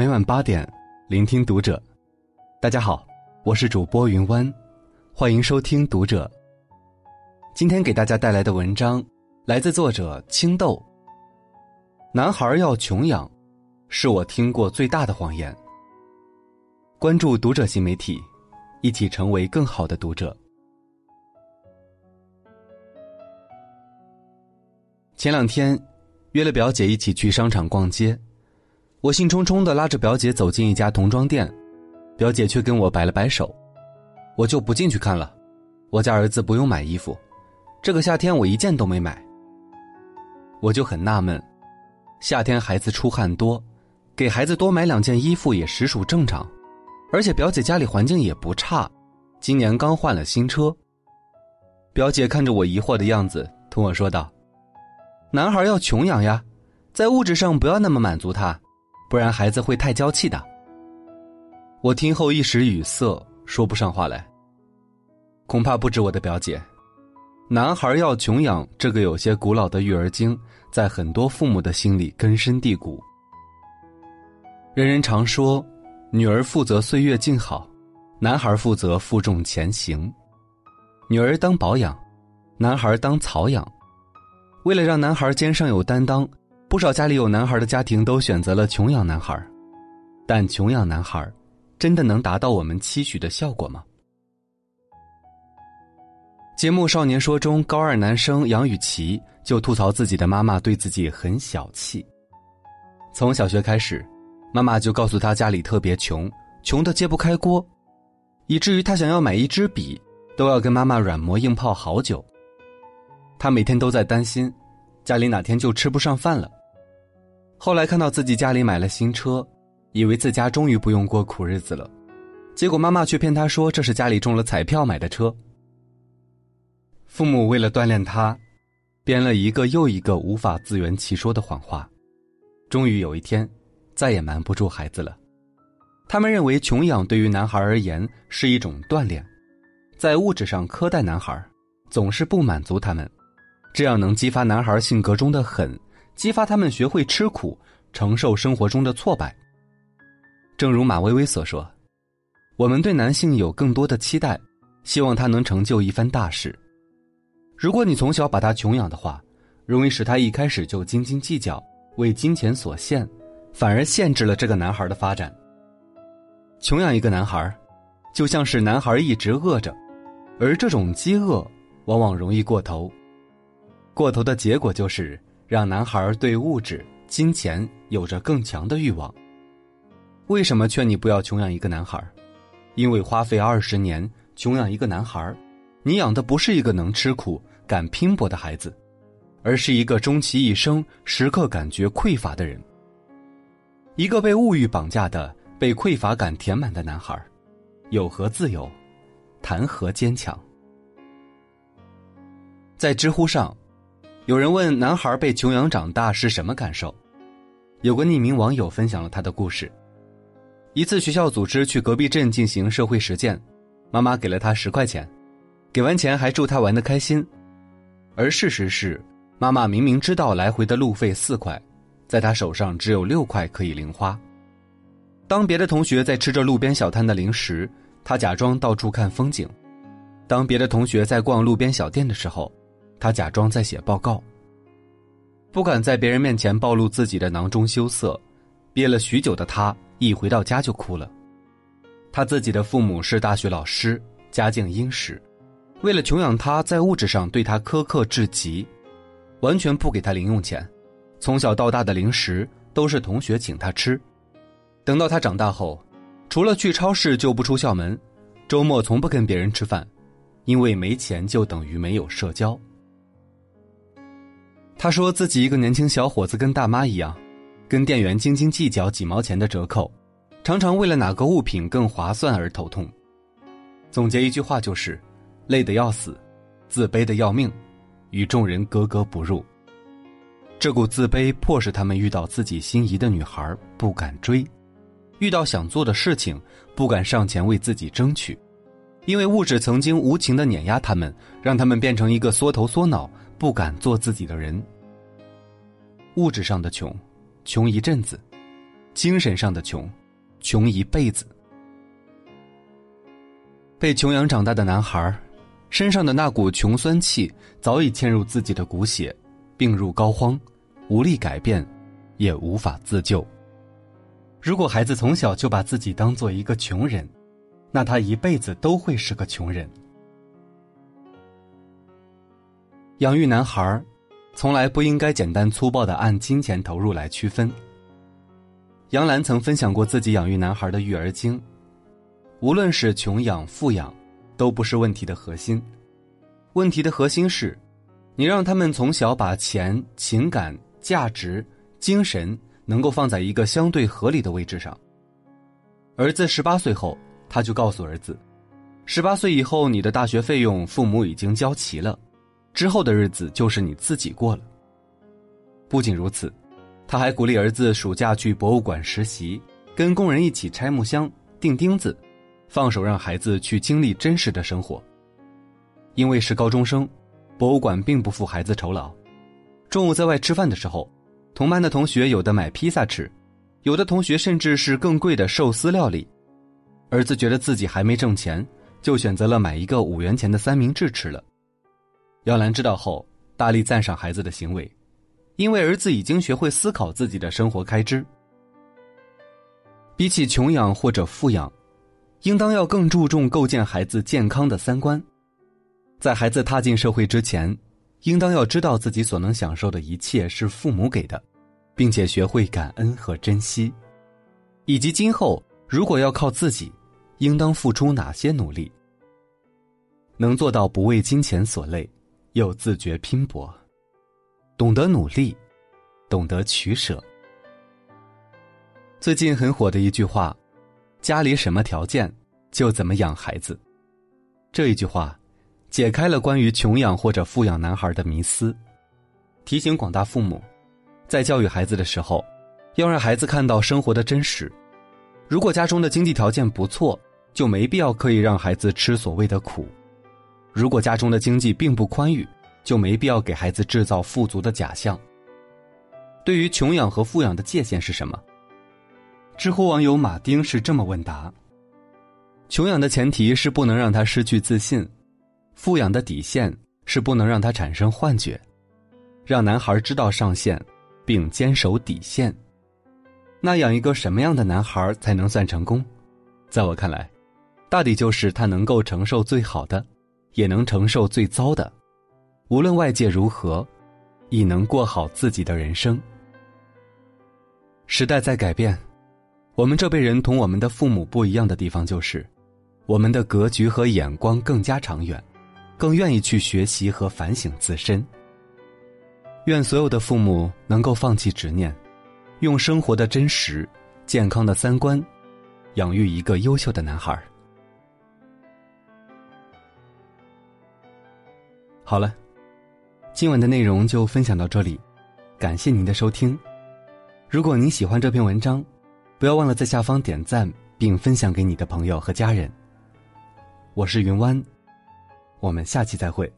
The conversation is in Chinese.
每晚八点，聆听读者。大家好，我是主播云湾，欢迎收听读者。今天给大家带来的文章来自作者青豆。男孩要穷养，是我听过最大的谎言。关注读者新媒体，一起成为更好的读者。前两天，约了表姐一起去商场逛街。我兴冲冲的拉着表姐走进一家童装店，表姐却跟我摆了摆手，我就不进去看了。我家儿子不用买衣服，这个夏天我一件都没买。我就很纳闷，夏天孩子出汗多，给孩子多买两件衣服也实属正常。而且表姐家里环境也不差，今年刚换了新车。表姐看着我疑惑的样子，同我说道：“男孩要穷养呀，在物质上不要那么满足他。”不然孩子会太娇气的。我听后一时语塞，说不上话来。恐怕不止我的表姐，男孩要穷养这个有些古老的育儿经，在很多父母的心里根深蒂固。人人常说，女儿负责岁月静好，男孩负责负重前行。女儿当保养，男孩当草养。为了让男孩肩上有担当。不少家里有男孩的家庭都选择了穷养男孩，但穷养男孩，真的能达到我们期许的效果吗？节目《少年说》中，高二男生杨雨琦就吐槽自己的妈妈对自己很小气。从小学开始，妈妈就告诉他家里特别穷，穷的揭不开锅，以至于他想要买一支笔，都要跟妈妈软磨硬泡好久。他每天都在担心，家里哪天就吃不上饭了。后来看到自己家里买了新车，以为自家终于不用过苦日子了，结果妈妈却骗他说这是家里中了彩票买的车。父母为了锻炼他，编了一个又一个无法自圆其说的谎话，终于有一天，再也瞒不住孩子了。他们认为穷养对于男孩而言是一种锻炼，在物质上苛待男孩，总是不满足他们，这样能激发男孩性格中的狠。激发他们学会吃苦，承受生活中的挫败。正如马薇薇所说：“我们对男性有更多的期待，希望他能成就一番大事。如果你从小把他穷养的话，容易使他一开始就斤斤计较，为金钱所限，反而限制了这个男孩的发展。穷养一个男孩，就像是男孩一直饿着，而这种饥饿往往容易过头，过头的结果就是。”让男孩对物质、金钱有着更强的欲望。为什么劝你不要穷养一个男孩？因为花费二十年穷养一个男孩，你养的不是一个能吃苦、敢拼搏的孩子，而是一个终其一生时刻感觉匮乏的人。一个被物欲绑架的、被匮乏感填满的男孩，有何自由？谈何坚强？在知乎上。有人问男孩被穷养长大是什么感受？有个匿名网友分享了他的故事。一次学校组织去隔壁镇进行社会实践，妈妈给了他十块钱，给完钱还祝他玩的开心。而事实是，妈妈明明知道来回的路费四块，在他手上只有六块可以零花。当别的同学在吃着路边小摊的零食，他假装到处看风景；当别的同学在逛路边小店的时候。他假装在写报告，不敢在别人面前暴露自己的囊中羞涩，憋了许久的他一回到家就哭了。他自己的父母是大学老师，家境殷实，为了穷养他，在物质上对他苛刻至极，完全不给他零用钱，从小到大的零食都是同学请他吃。等到他长大后，除了去超市就不出校门，周末从不跟别人吃饭，因为没钱就等于没有社交。他说自己一个年轻小伙子跟大妈一样，跟店员斤斤计较几毛钱的折扣，常常为了哪个物品更划算而头痛。总结一句话就是：累得要死，自卑的要命，与众人格格不入。这股自卑迫使他们遇到自己心仪的女孩不敢追，遇到想做的事情不敢上前为自己争取，因为物质曾经无情的碾压他们，让他们变成一个缩头缩脑。不敢做自己的人，物质上的穷，穷一阵子，精神上的穷，穷一辈子。被穷养长大的男孩，身上的那股穷酸气早已嵌入自己的骨血，病入膏肓，无力改变，也无法自救。如果孩子从小就把自己当做一个穷人，那他一辈子都会是个穷人。养育男孩，从来不应该简单粗暴的按金钱投入来区分。杨澜曾分享过自己养育男孩的育儿经，无论是穷养富养，都不是问题的核心。问题的核心是，你让他们从小把钱、情感、价值、精神能够放在一个相对合理的位置上。儿子十八岁后。他就告诉儿子：“十八岁以后，你的大学费用父母已经交齐了，之后的日子就是你自己过了。”不仅如此，他还鼓励儿子暑假去博物馆实习，跟工人一起拆木箱、钉钉子，放手让孩子去经历真实的生活。因为是高中生，博物馆并不付孩子酬劳。中午在外吃饭的时候，同班的同学有的买披萨吃，有的同学甚至是更贵的寿司料理。儿子觉得自己还没挣钱，就选择了买一个五元钱的三明治吃了。姚兰知道后，大力赞赏孩子的行为，因为儿子已经学会思考自己的生活开支。比起穷养或者富养，应当要更注重构建孩子健康的三观。在孩子踏进社会之前，应当要知道自己所能享受的一切是父母给的，并且学会感恩和珍惜，以及今后如果要靠自己。应当付出哪些努力？能做到不为金钱所累，又自觉拼搏，懂得努力，懂得取舍。最近很火的一句话：“家里什么条件，就怎么养孩子。”这一句话，解开了关于穷养或者富养男孩的迷思，提醒广大父母，在教育孩子的时候，要让孩子看到生活的真实。如果家中的经济条件不错，就没必要刻意让孩子吃所谓的苦。如果家中的经济并不宽裕，就没必要给孩子制造富足的假象。对于穷养和富养的界限是什么？知乎网友马丁是这么问答：穷养的前提是不能让他失去自信，富养的底线是不能让他产生幻觉，让男孩知道上限，并坚守底线。那养一个什么样的男孩才能算成功？在我看来。大抵就是他能够承受最好的，也能承受最糟的，无论外界如何，亦能过好自己的人生。时代在改变，我们这辈人同我们的父母不一样的地方就是，我们的格局和眼光更加长远，更愿意去学习和反省自身。愿所有的父母能够放弃执念，用生活的真实、健康的三观，养育一个优秀的男孩。好了，今晚的内容就分享到这里，感谢您的收听。如果您喜欢这篇文章，不要忘了在下方点赞并分享给你的朋友和家人。我是云湾，我们下期再会。